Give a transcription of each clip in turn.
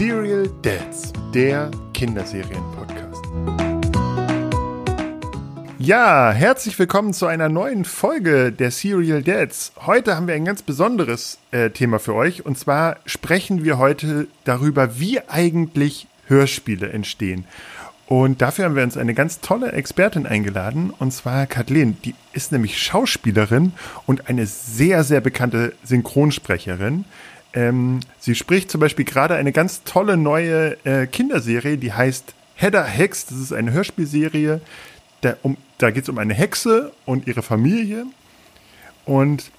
Serial Dads, der Kinderserien-Podcast. Ja, herzlich willkommen zu einer neuen Folge der Serial Dads. Heute haben wir ein ganz besonderes äh, Thema für euch und zwar sprechen wir heute darüber, wie eigentlich Hörspiele entstehen. Und dafür haben wir uns eine ganz tolle Expertin eingeladen, und zwar Kathleen. Die ist nämlich Schauspielerin und eine sehr, sehr bekannte Synchronsprecherin. Ähm, sie spricht zum Beispiel gerade eine ganz tolle neue äh, Kinderserie, die heißt Hedda Hex. Das ist eine Hörspielserie. Da, um, da geht es um eine Hexe und ihre Familie. Und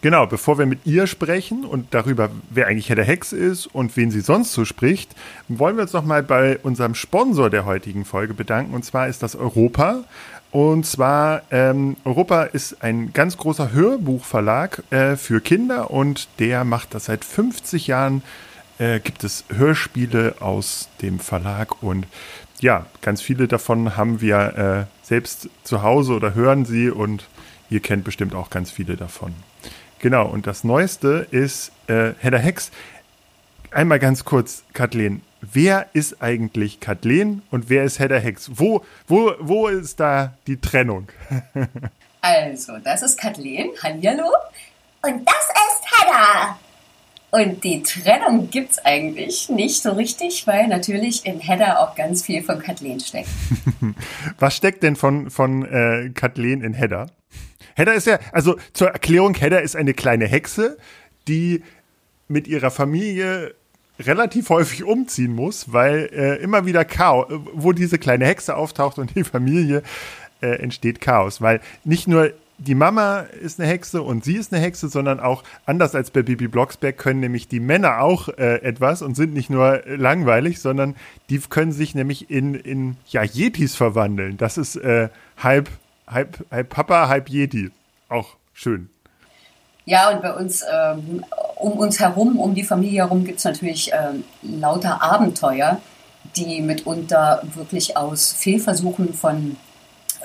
genau, bevor wir mit ihr sprechen und darüber, wer eigentlich Hedda Hex ist und wen sie sonst so spricht, wollen wir uns nochmal bei unserem Sponsor der heutigen Folge bedanken. Und zwar ist das Europa. Und zwar, ähm, Europa ist ein ganz großer Hörbuchverlag äh, für Kinder und der macht das seit 50 Jahren. Äh, gibt es Hörspiele aus dem Verlag und ja, ganz viele davon haben wir äh, selbst zu Hause oder hören sie und ihr kennt bestimmt auch ganz viele davon. Genau, und das Neueste ist äh, Hedda Hex. Einmal ganz kurz, Kathleen, wer ist eigentlich Kathleen und wer ist Hedda Hex? Wo, wo, wo ist da die Trennung? also, das ist Kathleen, Hallihallo. Und das ist Hedda. Und die Trennung gibt es eigentlich nicht so richtig, weil natürlich in Hedda auch ganz viel von Kathleen steckt. Was steckt denn von, von äh, Kathleen in Hedda? Hedda ist ja, also zur Erklärung, Hedda ist eine kleine Hexe, die mit ihrer Familie relativ häufig umziehen muss, weil äh, immer wieder Chaos, wo diese kleine Hexe auftaucht und die Familie, äh, entsteht Chaos. Weil nicht nur die Mama ist eine Hexe und sie ist eine Hexe, sondern auch anders als bei Bibi Blocksberg können nämlich die Männer auch äh, etwas und sind nicht nur langweilig, sondern die können sich nämlich in, in ja, Yetis verwandeln. Das ist äh, halb, halb, halb Papa, halb Yeti. Auch schön. Ja, und bei uns, ähm, um uns herum, um die Familie herum, gibt es natürlich ähm, lauter Abenteuer, die mitunter wirklich aus Fehlversuchen von,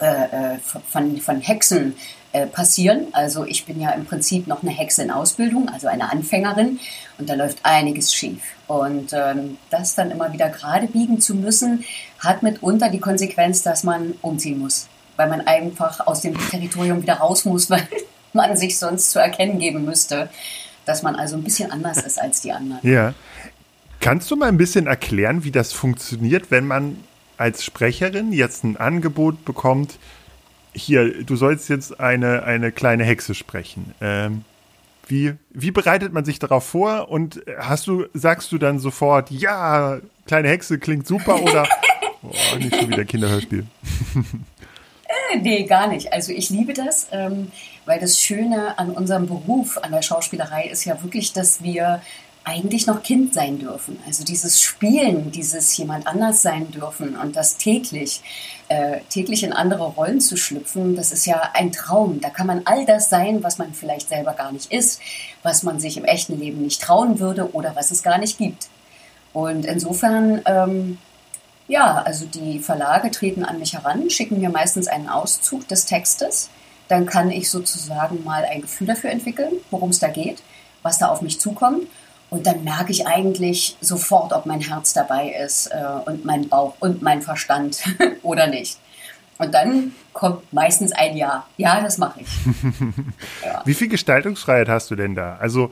äh, äh von, von Hexen äh, passieren. Also ich bin ja im Prinzip noch eine Hexe in Ausbildung, also eine Anfängerin, und da läuft einiges schief. Und ähm, das dann immer wieder gerade biegen zu müssen, hat mitunter die Konsequenz, dass man umziehen muss, weil man einfach aus dem Territorium wieder raus muss, weil man sich sonst zu erkennen geben müsste, dass man also ein bisschen anders ist als die anderen. Ja. Kannst du mal ein bisschen erklären, wie das funktioniert, wenn man als Sprecherin jetzt ein Angebot bekommt, hier, du sollst jetzt eine, eine kleine Hexe sprechen. Ähm, wie, wie bereitet man sich darauf vor und hast du, sagst du dann sofort, ja, kleine Hexe klingt super oder oh, nicht schon wieder Kinderhörspiel? Nee, gar nicht. Also ich liebe das. Ähm, weil das Schöne an unserem Beruf, an der Schauspielerei ist ja wirklich, dass wir eigentlich noch Kind sein dürfen. Also dieses Spielen, dieses jemand anders sein dürfen und das täglich, äh, täglich in andere Rollen zu schlüpfen, das ist ja ein Traum. Da kann man all das sein, was man vielleicht selber gar nicht ist, was man sich im echten Leben nicht trauen würde oder was es gar nicht gibt. Und insofern, ähm, ja, also die Verlage treten an mich heran, schicken mir meistens einen Auszug des Textes dann kann ich sozusagen mal ein Gefühl dafür entwickeln, worum es da geht, was da auf mich zukommt. Und dann merke ich eigentlich sofort, ob mein Herz dabei ist äh, und mein Bauch und mein Verstand oder nicht. Und dann kommt meistens ein Ja. Ja, das mache ich. ja. Wie viel Gestaltungsfreiheit hast du denn da? Also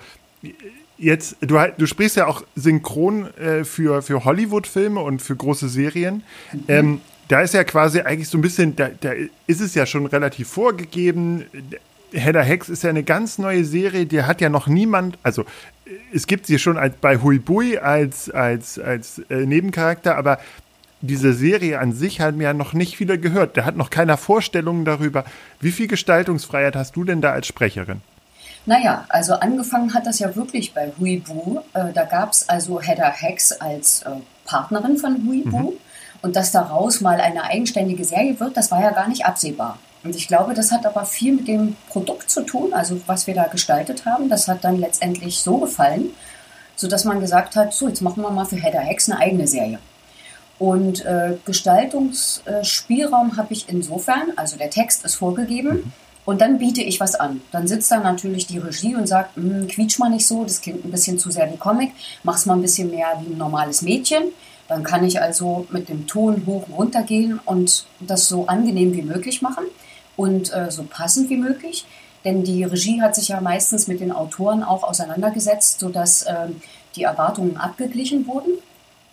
jetzt, du, du sprichst ja auch synchron äh, für, für Hollywood-Filme und für große Serien. Mhm. Ähm, da ist ja quasi eigentlich so ein bisschen, da, da ist es ja schon relativ vorgegeben. Hedda Hex ist ja eine ganz neue Serie, die hat ja noch niemand, also es gibt sie schon als, bei Hui Bui als, als, als äh, Nebencharakter, aber diese Serie an sich hat mir ja noch nicht viele gehört. Da hat noch keiner Vorstellungen darüber. Wie viel Gestaltungsfreiheit hast du denn da als Sprecherin? Naja, also angefangen hat das ja wirklich bei Huibu. Äh, da gab es also Hedda Hex als äh, Partnerin von Huibu. Mhm. Und dass daraus mal eine eigenständige Serie wird, das war ja gar nicht absehbar. Und ich glaube, das hat aber viel mit dem Produkt zu tun, also was wir da gestaltet haben. Das hat dann letztendlich so gefallen, sodass man gesagt hat, so, jetzt machen wir mal für Hedda Hex eine eigene Serie. Und äh, Gestaltungsspielraum habe ich insofern, also der Text ist vorgegeben, mhm. Und dann biete ich was an. Dann sitzt da natürlich die Regie und sagt, hm, quietsch mal nicht so, das klingt ein bisschen zu sehr wie Comic, mach's mal ein bisschen mehr wie ein normales Mädchen. Dann kann ich also mit dem Ton hoch und runter gehen und das so angenehm wie möglich machen und äh, so passend wie möglich. Denn die Regie hat sich ja meistens mit den Autoren auch auseinandergesetzt, sodass äh, die Erwartungen abgeglichen wurden.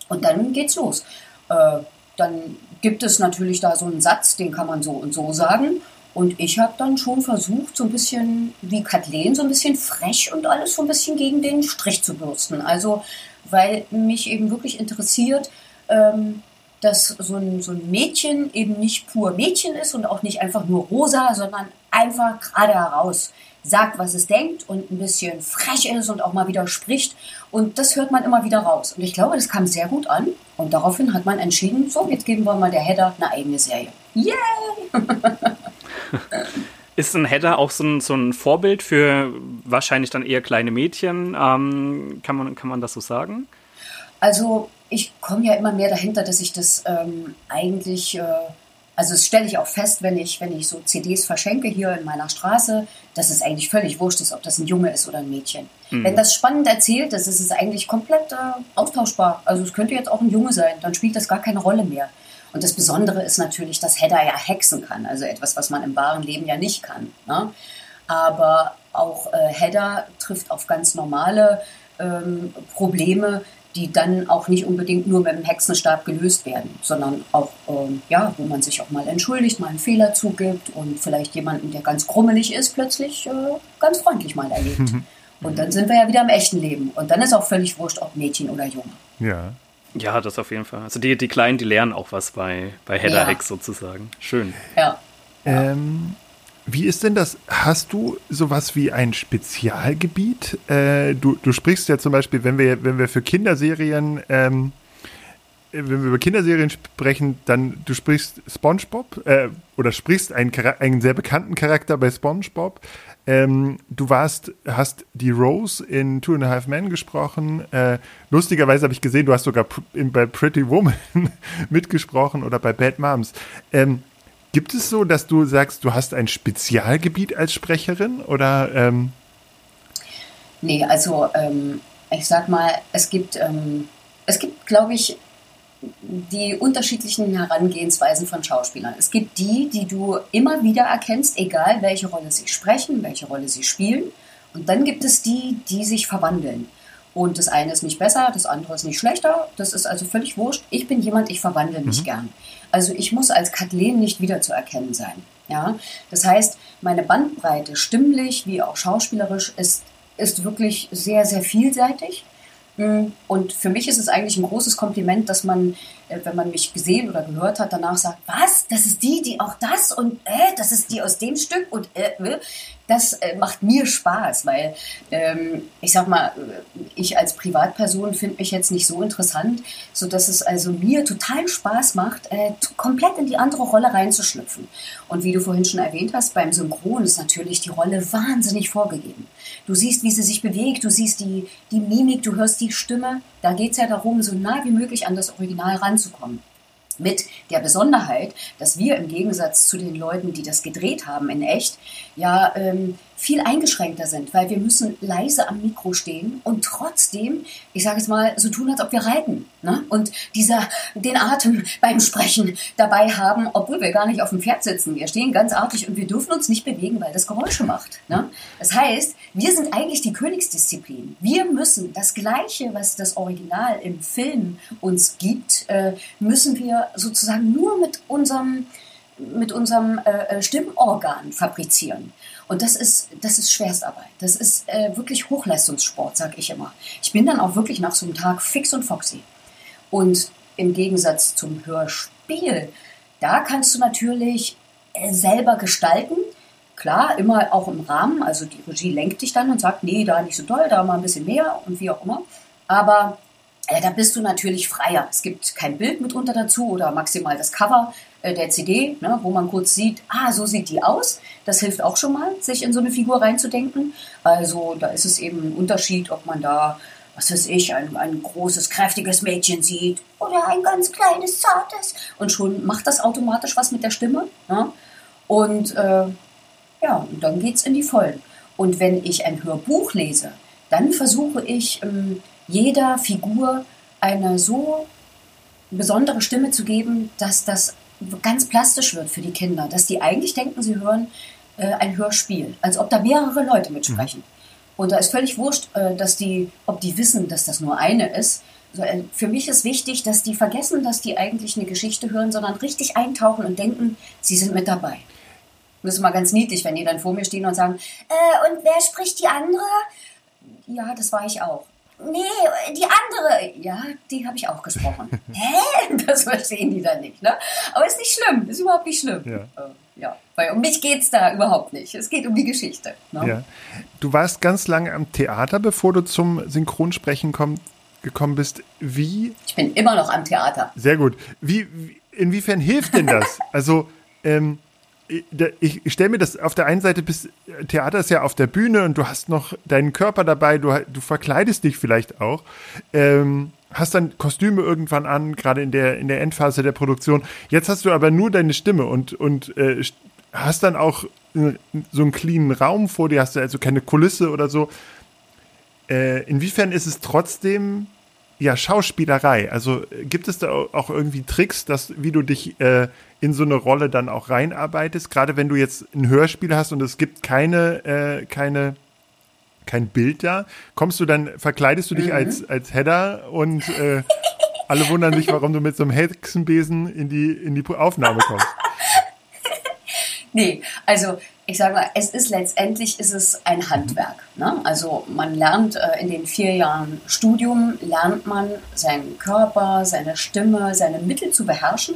Und dann geht's los. Äh, dann gibt es natürlich da so einen Satz, den kann man so und so sagen. Und ich habe dann schon versucht, so ein bisschen wie Kathleen, so ein bisschen frech und alles so ein bisschen gegen den Strich zu bürsten. Also, weil mich eben wirklich interessiert, ähm, dass so ein, so ein Mädchen eben nicht pur Mädchen ist und auch nicht einfach nur rosa, sondern einfach gerade heraus sagt, was es denkt und ein bisschen frech ist und auch mal wieder spricht. Und das hört man immer wieder raus. Und ich glaube, das kam sehr gut an. Und daraufhin hat man entschieden, so, jetzt geben wir mal der Header eine eigene Serie. Yay! Ist ein Header auch so ein, so ein Vorbild für wahrscheinlich dann eher kleine Mädchen? Ähm, kann, man, kann man das so sagen? Also ich komme ja immer mehr dahinter, dass ich das ähm, eigentlich, äh, also das stelle ich auch fest, wenn ich, wenn ich so CDs verschenke hier in meiner Straße, dass es eigentlich völlig wurscht ist, ob das ein Junge ist oder ein Mädchen. Mhm. Wenn das spannend erzählt ist, ist es eigentlich komplett äh, austauschbar. Also es könnte jetzt auch ein Junge sein, dann spielt das gar keine Rolle mehr. Und das Besondere ist natürlich, dass Hedda ja hexen kann, also etwas, was man im wahren Leben ja nicht kann. Ne? Aber auch äh, Hedda trifft auf ganz normale ähm, Probleme, die dann auch nicht unbedingt nur mit dem Hexenstab gelöst werden, sondern auch, ähm, ja, wo man sich auch mal entschuldigt, mal einen Fehler zugibt und vielleicht jemanden, der ganz krummelig ist, plötzlich äh, ganz freundlich mal erlebt. und dann sind wir ja wieder im echten Leben. Und dann ist auch völlig wurscht, ob Mädchen oder Junge. Ja. Ja, das auf jeden Fall. Also die, die Kleinen, die lernen auch was bei, bei Header Hex sozusagen. Schön. Ja. Ähm, wie ist denn das? Hast du sowas wie ein Spezialgebiet? Äh, du, du sprichst ja zum Beispiel, wenn wir, wenn wir für Kinderserien, ähm, wenn wir über Kinderserien sprechen, dann du sprichst SpongeBob äh, oder sprichst einen, einen sehr bekannten Charakter bei SpongeBob. Ähm, du warst, hast die Rose in Two and a Half Men gesprochen. Äh, lustigerweise habe ich gesehen, du hast sogar in, bei Pretty Woman mitgesprochen oder bei Bad Moms. Ähm, gibt es so, dass du sagst, du hast ein Spezialgebiet als Sprecherin oder? Ähm nee, also ähm, ich sag mal, es gibt, ähm, es gibt, glaube ich, die unterschiedlichen Herangehensweisen von Schauspielern. Es gibt die, die du immer wieder erkennst, egal welche Rolle sie sprechen, welche Rolle sie spielen. Und dann gibt es die, die sich verwandeln. Und das eine ist nicht besser, das andere ist nicht schlechter. Das ist also völlig wurscht. Ich bin jemand, ich verwandle mich mhm. gern. Also ich muss als Kathleen nicht wiederzuerkennen sein. Ja? Das heißt, meine Bandbreite, stimmlich wie auch schauspielerisch, ist, ist wirklich sehr, sehr vielseitig. Und für mich ist es eigentlich ein großes Kompliment, dass man, äh, wenn man mich gesehen oder gehört hat, danach sagt, was, das ist die, die auch das und äh, das ist die aus dem Stück und äh, äh das äh, macht mir Spaß, weil ähm, ich sag mal, ich als Privatperson finde mich jetzt nicht so interessant, so dass es also mir total Spaß macht, äh, komplett in die andere Rolle reinzuschlüpfen. Und wie du vorhin schon erwähnt hast, beim Synchron ist natürlich die Rolle wahnsinnig vorgegeben. Du siehst, wie sie sich bewegt, du siehst die, die Mimik, du hörst die Stimme. Da geht es ja darum, so nah wie möglich an das Original ranzukommen mit der Besonderheit, dass wir im Gegensatz zu den Leuten, die das gedreht haben in echt, ja ähm, viel eingeschränkter sind, weil wir müssen leise am Mikro stehen und trotzdem, ich sage jetzt mal, so tun, als ob wir reiten. Ne? Und dieser, den Atem beim Sprechen dabei haben, obwohl wir gar nicht auf dem Pferd sitzen. Wir stehen ganz artig und wir dürfen uns nicht bewegen, weil das Geräusche macht. Ne? Das heißt, wir sind eigentlich die Königsdisziplin. Wir müssen das Gleiche, was das Original im Film uns gibt, äh, müssen wir sozusagen nur mit unserem mit unserem äh, äh, Stimmorgan fabrizieren. Und das ist, das ist Schwerstarbeit. Das ist äh, wirklich Hochleistungssport, sag ich immer. Ich bin dann auch wirklich nach so einem Tag fix und foxy. Und im Gegensatz zum Hörspiel, da kannst du natürlich äh, selber gestalten. Klar, immer auch im Rahmen. Also die Regie lenkt dich dann und sagt, nee, da nicht so doll, da mal ein bisschen mehr und wie auch immer. Aber äh, da bist du natürlich freier. Es gibt kein Bild mitunter dazu oder maximal das Cover äh, der CD, ne, wo man kurz sieht, ah, so sieht die aus. Das hilft auch schon mal, sich in so eine Figur reinzudenken. Also da ist es eben ein Unterschied, ob man da, was weiß ich, ein, ein großes, kräftiges Mädchen sieht oder ein ganz kleines, zartes. Und schon macht das automatisch was mit der Stimme. Ne? Und äh, Ja, und dann es in die Vollen. Und wenn ich ein Hörbuch lese, dann versuche ich ähm, jeder Figur eine so besondere Stimme zu geben, dass das ganz plastisch wird für die Kinder, dass die eigentlich denken, sie hören äh, ein Hörspiel, als ob da mehrere Leute mitsprechen. Mhm. Und da ist völlig wurscht, äh, dass die, ob die wissen, dass das nur eine ist. Also, äh, für mich ist wichtig, dass die vergessen, dass die eigentlich eine Geschichte hören, sondern richtig eintauchen und denken, sie sind mit dabei. Das ist mal ganz niedlich, wenn die dann vor mir stehen und sagen, äh, und wer spricht die andere? Ja, das war ich auch. Nee, die andere, ja, die habe ich auch gesprochen. Hä? Das verstehen die dann nicht, ne? Aber ist nicht schlimm, ist überhaupt nicht schlimm. Ja. Äh, ja. Weil um mich geht es da überhaupt nicht. Es geht um die Geschichte. Ne? Ja. Du warst ganz lange am Theater, bevor du zum Synchronsprechen komm, gekommen bist. Wie? Ich bin immer noch am Theater. Sehr gut. Wie, wie inwiefern hilft denn das? also, ähm, ich, stelle mir das auf der einen Seite bis Theater ist ja auf der Bühne und du hast noch deinen Körper dabei, du, du verkleidest dich vielleicht auch, ähm, hast dann Kostüme irgendwann an, gerade in der in der Endphase der Produktion. Jetzt hast du aber nur deine Stimme und und äh, hast dann auch so einen cleanen Raum vor dir, hast du also keine Kulisse oder so. Äh, inwiefern ist es trotzdem ja Schauspielerei? Also gibt es da auch irgendwie Tricks, dass wie du dich äh, in so eine Rolle dann auch reinarbeitest. Gerade wenn du jetzt ein Hörspiel hast und es gibt keine, äh, keine, kein Bild da, kommst du dann, verkleidest du dich mhm. als, als Header und äh, alle wundern sich, warum du mit so einem Hexenbesen in die, in die Aufnahme kommst. nee, also ich sage mal, es ist letztendlich ist es ein Handwerk. Ne? Also man lernt äh, in den vier Jahren Studium, lernt man seinen Körper, seine Stimme, seine Mittel zu beherrschen.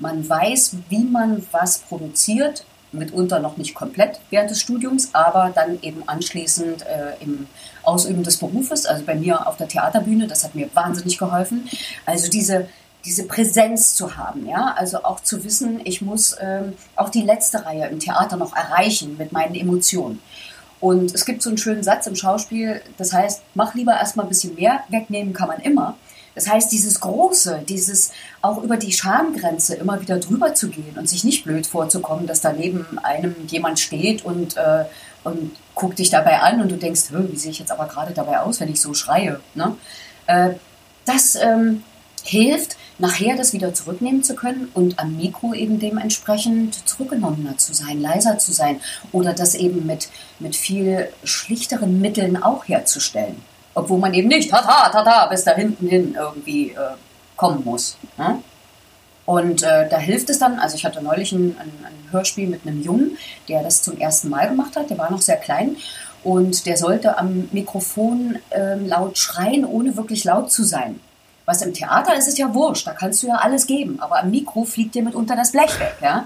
Man weiß, wie man was produziert, mitunter noch nicht komplett während des Studiums, aber dann eben anschließend äh, im Ausüben des Berufes, also bei mir auf der Theaterbühne, das hat mir wahnsinnig geholfen. Also diese, diese Präsenz zu haben, ja, also auch zu wissen, ich muss ähm, auch die letzte Reihe im Theater noch erreichen mit meinen Emotionen. Und es gibt so einen schönen Satz im Schauspiel, das heißt, mach lieber erstmal ein bisschen mehr, wegnehmen kann man immer. Das heißt, dieses Große, dieses auch über die Schamgrenze immer wieder drüber zu gehen und sich nicht blöd vorzukommen, dass da neben einem jemand steht und, äh, und guckt dich dabei an und du denkst, wie sehe ich jetzt aber gerade dabei aus, wenn ich so schreie. Ne? Äh, das ähm, hilft, nachher das wieder zurücknehmen zu können und am Mikro eben dementsprechend zurückgenommener zu sein, leiser zu sein oder das eben mit, mit viel schlichteren Mitteln auch herzustellen obwohl man eben nicht tata, tata, bis da hinten hin irgendwie äh, kommen muss. Ne? Und äh, da hilft es dann, also ich hatte neulich ein, ein, ein, Hörspiel mit einem Jungen, der das zum ersten Mal gemacht hat, der war noch sehr klein und der sollte am Mikrofon äh, laut schreien, ohne wirklich laut zu sein. Was im Theater ist, ist ja wurscht, da kannst du ja alles geben, aber am Mikro fliegt dir mitunter das Blech weg. Ja?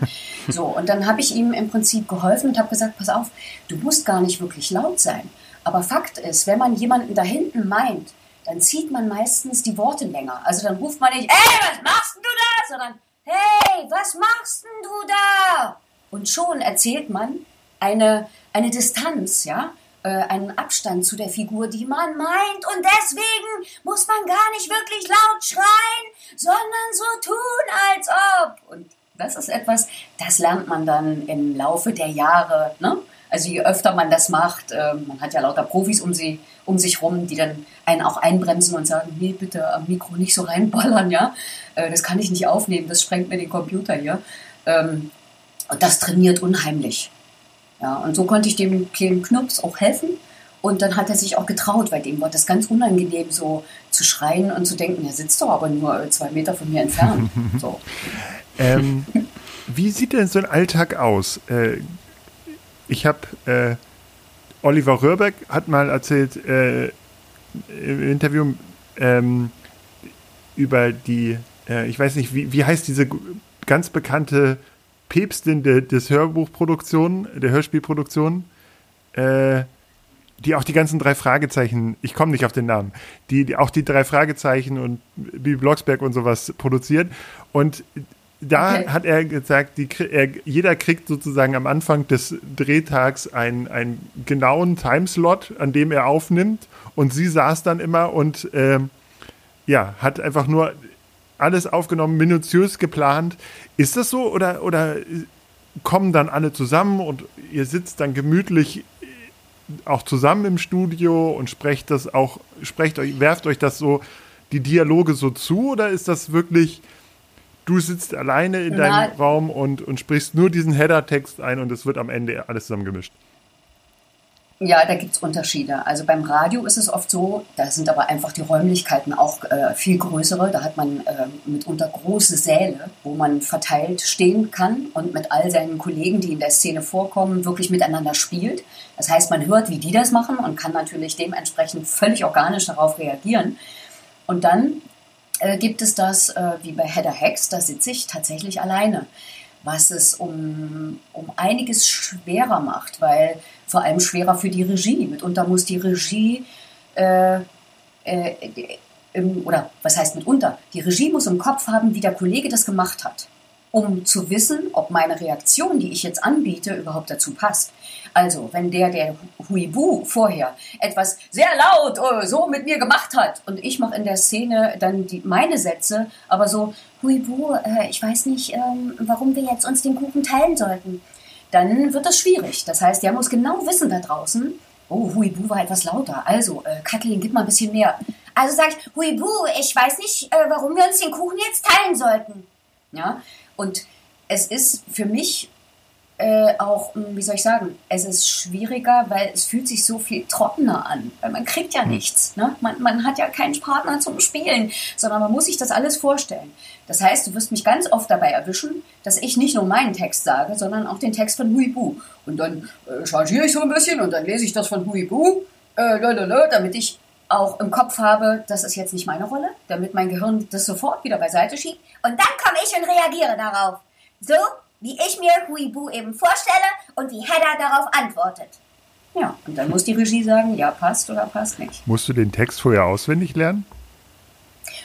So, und dann habe ich ihm im Prinzip geholfen und habe gesagt, pass auf, du musst gar nicht wirklich laut sein. Aber Fakt ist, wenn man jemanden da hinten meint, dann zieht man meistens die Worte länger. Also dann ruft man nicht, hey, was machst du da? Sondern, hey, was machst du da? Und schon erzählt man eine, eine Distanz, ja, äh, einen Abstand zu der Figur, die man meint. Und deswegen muss man gar nicht wirklich laut schreien, sondern so tun, als ob. Und das ist etwas, das lernt man dann im Laufe der Jahre, ne? Also je öfter man das macht, äh, man hat ja lauter Profis um, sie, um sich rum, die dann einen auch einbremsen und sagen, nee, bitte am Mikro nicht so reinballern, ja. Äh, das kann ich nicht aufnehmen, das sprengt mir den Computer hier. Ähm, und das trainiert unheimlich. Ja, und so konnte ich dem kleinen Knups auch helfen. Und dann hat er sich auch getraut, weil dem war das ganz unangenehm, so zu schreien und zu denken, er sitzt doch aber nur zwei Meter von mir entfernt. So. Ähm, wie sieht denn so ein Alltag aus? Äh, ich habe äh, Oliver Röhrbeck hat mal erzählt äh, im Interview ähm, über die, äh, ich weiß nicht, wie, wie heißt diese ganz bekannte Päpstin de, des Hörbuchproduktion, der Hörspielproduktion, äh, die auch die ganzen drei Fragezeichen, ich komme nicht auf den Namen, die, die auch die drei Fragezeichen und Bibi Blocksberg und sowas produziert. Und da okay. hat er gesagt, die, er, jeder kriegt sozusagen am Anfang des Drehtags einen, einen genauen Timeslot, an dem er aufnimmt. Und sie saß dann immer und äh, ja, hat einfach nur alles aufgenommen, minutiös geplant. Ist das so oder, oder kommen dann alle zusammen und ihr sitzt dann gemütlich auch zusammen im Studio und sprecht das auch, sprecht euch, werft euch das so, die Dialoge so zu oder ist das wirklich, du sitzt alleine in deinem Na, Raum und, und sprichst nur diesen Header-Text ein und es wird am Ende alles zusammengemischt? Ja, da gibt es Unterschiede. Also beim Radio ist es oft so, da sind aber einfach die Räumlichkeiten auch äh, viel größere. Da hat man äh, mitunter große Säle, wo man verteilt stehen kann und mit all seinen Kollegen, die in der Szene vorkommen, wirklich miteinander spielt. Das heißt, man hört, wie die das machen und kann natürlich dementsprechend völlig organisch darauf reagieren. Und dann äh, gibt es das, äh, wie bei Header Hex, da sitze ich tatsächlich alleine was es um, um einiges schwerer macht, weil vor allem schwerer für die Regie. Mitunter muss die Regie, äh, äh, oder was heißt mitunter, die Regie muss im Kopf haben, wie der Kollege das gemacht hat um zu wissen, ob meine Reaktion, die ich jetzt anbiete, überhaupt dazu passt. Also, wenn der, der Huibu vorher etwas sehr laut oh, so mit mir gemacht hat und ich mache in der Szene dann die, meine Sätze, aber so, Huibu, äh, ich weiß nicht, ähm, warum wir jetzt uns den Kuchen teilen sollten, dann wird das schwierig. Das heißt, der muss genau wissen da draußen, oh, Huibu war etwas lauter. Also, äh, Kathleen, gib mal ein bisschen mehr. Also sag ich, Huibu, ich weiß nicht, äh, warum wir uns den Kuchen jetzt teilen sollten. Ja, und es ist für mich äh, auch, hm, wie soll ich sagen, es ist schwieriger, weil es fühlt sich so viel trockener an. Weil man kriegt ja hm. nichts. Ne? Man, man hat ja keinen Partner zum Spielen, sondern man muss sich das alles vorstellen. Das heißt, du wirst mich ganz oft dabei erwischen, dass ich nicht nur meinen Text sage, sondern auch den Text von Huibu. Und dann äh, changiere ich so ein bisschen und dann lese ich das von Huibu, äh, damit ich auch im Kopf habe, das ist jetzt nicht meine Rolle, damit mein Gehirn das sofort wieder beiseite schiebt. Und dann komme ich und reagiere darauf. So, wie ich mir Huibu eben vorstelle und wie Hedda darauf antwortet. Ja, und dann muss die Regie sagen, ja, passt oder passt nicht. Musst du den Text vorher auswendig lernen?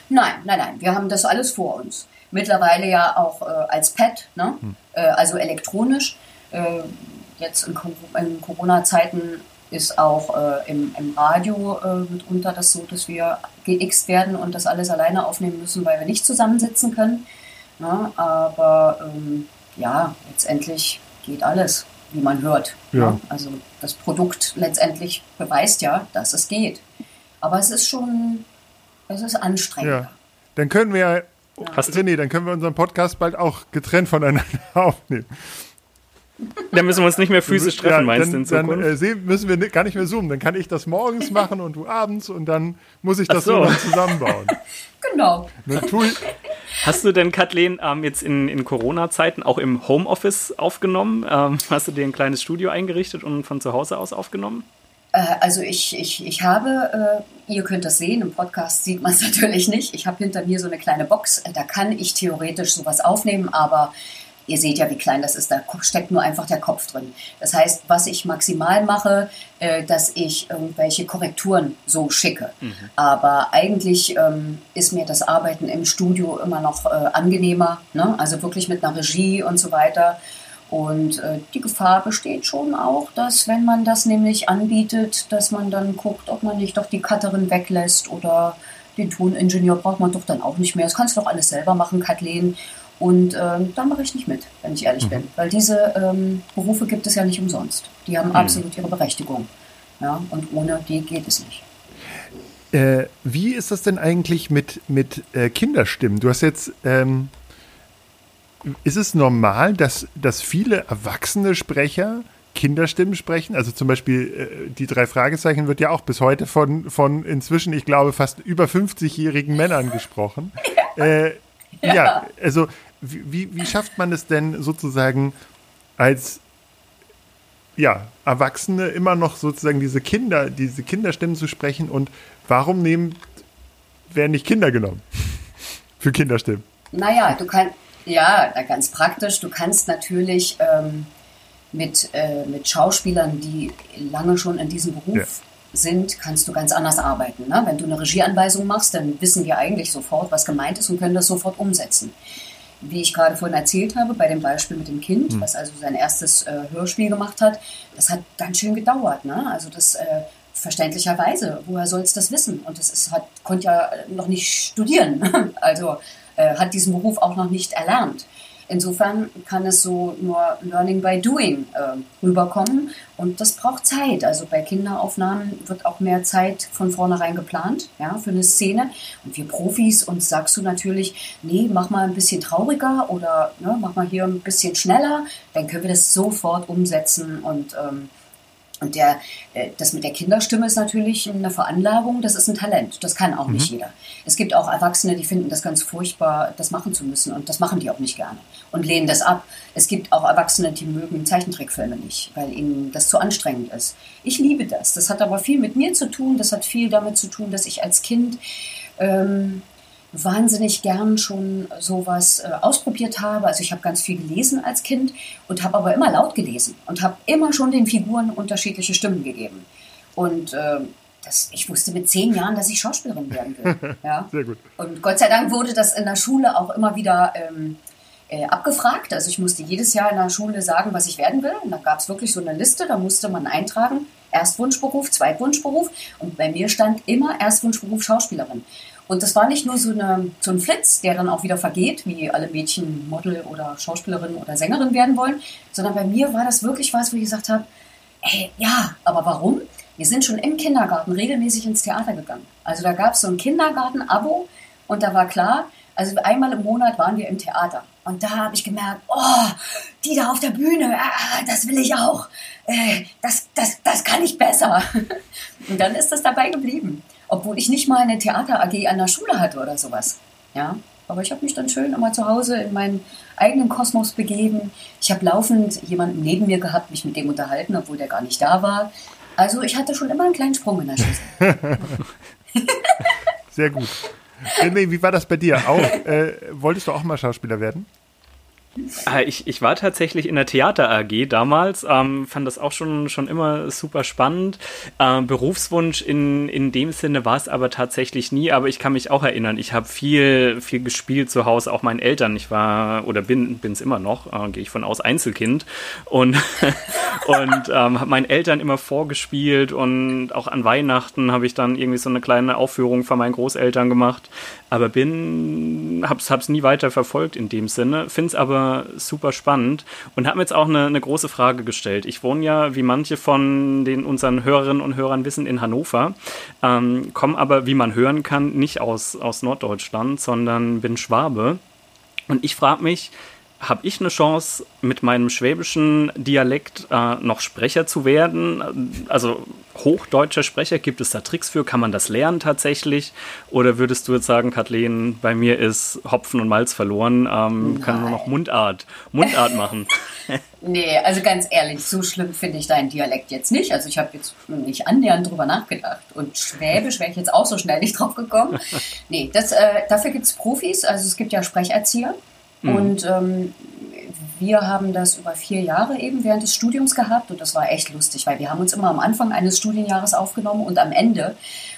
Nein, nein, nein, wir haben das alles vor uns. Mittlerweile ja auch äh, als Pad, ne? Hm. Äh, also elektronisch. Äh, jetzt in, in Corona-Zeiten ist auch äh, im, im, Radio äh, mitunter das so, dass wir geixt werden und das alles alleine aufnehmen müssen, weil wir nicht zusammensitzen können. Ne? Aber ähm, ja, letztendlich geht alles, wie man hört. Ja. Also das Produkt letztendlich beweist ja, dass es geht. Aber es ist schon, es ist anstrengend. Ja. Dann können wir ja, René, dann können wir unseren Podcast bald auch getrennt voneinander aufnehmen. Dann müssen wir uns nicht mehr physisch treffen, ja, meinst du in Zukunft? Dann äh, müssen wir gar nicht mehr zoomen. Dann kann ich das morgens machen und du abends und dann muss ich das so. so zusammenbauen. genau. Hast du denn, Kathleen, ähm, jetzt in, in Corona-Zeiten auch im Homeoffice aufgenommen? Ähm, hast du dir ein kleines Studio eingerichtet und von zu Hause aus aufgenommen? Äh, also ich, ich, ich habe, äh, ihr könnt das sehen, im Podcast sieht man es natürlich nicht. Ich habe hinter mir so eine kleine Box, da kann ich theoretisch sowas aufnehmen, aber Ihr seht ja, wie klein das ist. Da steckt nur einfach der Kopf drin. Das heißt, was ich maximal mache, äh, dass ich irgendwelche Korrekturen so schicke. Mhm. Aber eigentlich ähm, ist mir das Arbeiten im Studio immer noch äh, angenehmer. Ne? Also wirklich mit einer Regie und so weiter. Und äh, die Gefahr besteht schon auch, dass wenn man das nämlich anbietet, dass man dann guckt, ob man nicht doch die Cutterin weglässt oder den Toningenieur braucht man doch dann auch nicht mehr. Das kannst du doch alles selber machen, Kathleen. Und ähm, da mache ich nicht mit, wenn ich ehrlich mhm. bin. Weil diese ähm, Berufe gibt es ja nicht umsonst. Die haben mhm. absolut ihre Berechtigung. Ja? Und ohne die geht es nicht. Äh, wie ist das denn eigentlich mit, mit äh, Kinderstimmen? Du hast jetzt, ähm, ist es normal, dass, dass viele erwachsene Sprecher Kinderstimmen sprechen? Also zum Beispiel äh, die drei Fragezeichen wird ja auch bis heute von, von inzwischen, ich glaube, fast über 50-jährigen Männern gesprochen. Äh, ja. ja, also wie, wie schafft man es denn sozusagen als ja, Erwachsene immer noch sozusagen diese Kinder, diese Kinderstimmen zu sprechen und warum nehmen, werden nicht Kinder genommen für Kinderstimmen? Naja, du kannst, ja, ganz praktisch, du kannst natürlich ähm, mit, äh, mit Schauspielern, die lange schon in diesem Beruf ja. sind, kannst du ganz anders arbeiten. Ne? Wenn du eine Regieanweisung machst, dann wissen wir eigentlich sofort, was gemeint ist und können das sofort umsetzen wie ich gerade vorhin erzählt habe, bei dem Beispiel mit dem Kind, mhm. was also sein erstes äh, Hörspiel gemacht hat, das hat ganz schön gedauert. Ne? Also das äh, verständlicherweise, woher soll es das wissen? Und das ist, hat, konnte ja noch nicht studieren, also äh, hat diesen Beruf auch noch nicht erlernt. Insofern kann es so nur Learning by Doing äh, rüberkommen und das braucht Zeit. Also bei Kinderaufnahmen wird auch mehr Zeit von vornherein geplant, ja, für eine Szene. Und wir Profis uns sagst du natürlich, nee, mach mal ein bisschen trauriger oder ne, mach mal hier ein bisschen schneller, dann können wir das sofort umsetzen und ähm, und der, äh, das mit der Kinderstimme ist natürlich eine Veranlagung, das ist ein Talent. Das kann auch mhm. nicht jeder. Es gibt auch Erwachsene, die finden das ganz furchtbar, das machen zu müssen. Und das machen die auch nicht gerne und lehnen das ab. Es gibt auch Erwachsene, die mögen Zeichentrickfilme nicht, weil ihnen das zu anstrengend ist. Ich liebe das. Das hat aber viel mit mir zu tun. Das hat viel damit zu tun, dass ich als Kind ähm, wahnsinnig gern schon sowas äh, ausprobiert habe. Also ich habe ganz viel gelesen als Kind und habe aber immer laut gelesen und habe immer schon den Figuren unterschiedliche Stimmen gegeben. Und äh, das, ich wusste mit zehn Jahren, dass ich Schauspielerin werden will. Ja? Sehr gut. Und Gott sei Dank wurde das in der Schule auch immer wieder ähm, äh, abgefragt. Also ich musste jedes Jahr in der Schule sagen, was ich werden will. Und da gab es wirklich so eine Liste, da musste man eintragen, Erstwunschberuf, Zweitwunschberuf. Und bei mir stand immer Erstwunschberuf Schauspielerin. Und das war nicht nur so, eine, so ein Flitz, der dann auch wieder vergeht, wie alle Mädchen Model oder Schauspielerin oder Sängerin werden wollen, sondern bei mir war das wirklich was, wo ich gesagt habe, ey, ja, aber warum? Wir sind schon im Kindergarten regelmäßig ins Theater gegangen. Also da gab es so ein Kindergarten-Abo und da war klar, also einmal im Monat waren wir im Theater. Und da habe ich gemerkt, oh, die da auf der Bühne, ah, das will ich auch. Äh, das, das, das kann ich besser. Und dann ist das dabei geblieben obwohl ich nicht mal eine Theater AG an der Schule hatte oder sowas. Ja, aber ich habe mich dann schön immer zu Hause in meinen eigenen Kosmos begeben. Ich habe laufend jemanden neben mir gehabt, mich mit dem unterhalten, obwohl der gar nicht da war. Also ich hatte schon immer einen kleinen Sprung in der Schüssel. Sehr gut. René, wie war das bei dir? Auch, äh, wolltest du auch mal Schauspieler werden? Äh, ich, ich war tatsächlich in der Theater AG damals, ähm, fand das auch schon, schon immer super spannend. Ähm, Berufswunsch in, in dem Sinne war es aber tatsächlich nie, aber ich kann mich auch erinnern, ich habe viel, viel gespielt zu Hause, auch meinen Eltern. Ich war oder bin es immer noch, äh, gehe ich von aus, Einzelkind und, und ähm, habe meinen Eltern immer vorgespielt und auch an Weihnachten habe ich dann irgendwie so eine kleine Aufführung von meinen Großeltern gemacht, aber bin, hab's, hab's nie weiter verfolgt in dem Sinne, finde es aber super, spannend und habe mir jetzt auch eine, eine, große Frage gestellt. Ich wohne ja, wie manche von den unseren Hörerinnen und Hörern wissen, in Hannover, ähm, komme aber, wie man hören kann, nicht aus, aus Norddeutschland, sondern bin Schwabe. Und ich frage mich, habe ich eine Chance, mit meinem schwäbischen Dialekt äh, noch Sprecher zu werden? Also hochdeutscher Sprecher, gibt es da Tricks für? Kann man das lernen tatsächlich? Oder würdest du jetzt sagen, Kathleen, bei mir ist Hopfen und Malz verloren, ähm, kann nur noch Mundart, Mundart machen? nee, also ganz ehrlich, so schlimm finde ich deinen Dialekt jetzt nicht. Also ich habe jetzt nicht annähernd drüber nachgedacht. Und Schwäbisch wäre ich jetzt auch so schnell nicht drauf gekommen. Nee, das, äh, dafür gibt es Profis, also es gibt ja Sprecherzieher. Mhm. Und ähm, wir haben das über vier Jahre eben während des Studiums gehabt und das war echt lustig, weil wir haben uns immer am Anfang eines Studienjahres aufgenommen und am Ende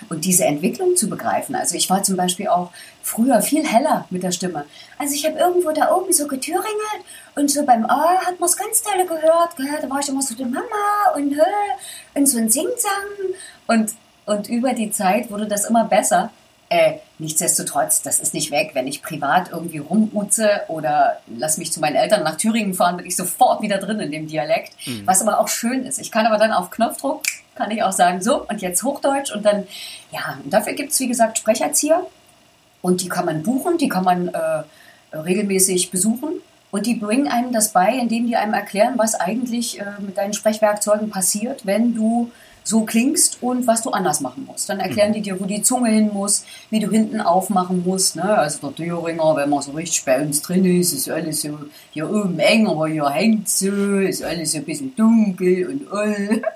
und diese Entwicklung zu begreifen. Also ich war zum Beispiel auch früher viel heller mit der Stimme. Also ich habe irgendwo da oben so getüringelt und so beim A hat man es ganz toll gehört. Gell? Da war ich immer so die Mama und, und so ein Singsang und, und über die Zeit wurde das immer besser. Äh, nichtsdestotrotz, das ist nicht weg. Wenn ich privat irgendwie rumuze oder lass mich zu meinen Eltern nach Thüringen fahren, bin ich sofort wieder drin in dem Dialekt. Mhm. Was aber auch schön ist. Ich kann aber dann auf Knopfdruck, kann ich auch sagen, so und jetzt Hochdeutsch und dann, ja, und dafür gibt es wie gesagt Sprecherzieher und die kann man buchen, die kann man äh, regelmäßig besuchen. Und die bringen einem das bei, indem die einem erklären, was eigentlich äh, mit deinen Sprechwerkzeugen passiert, wenn du so klingst und was du anders machen musst. Dann erklären mhm. die dir, wo die Zunge hin muss, wie du hinten aufmachen musst. Ne? Also der Thüringer, wenn man so richtig bei uns drin ist, ist alles so hier oben eng, aber hier hängt so, ist alles so ein bisschen dunkel und all.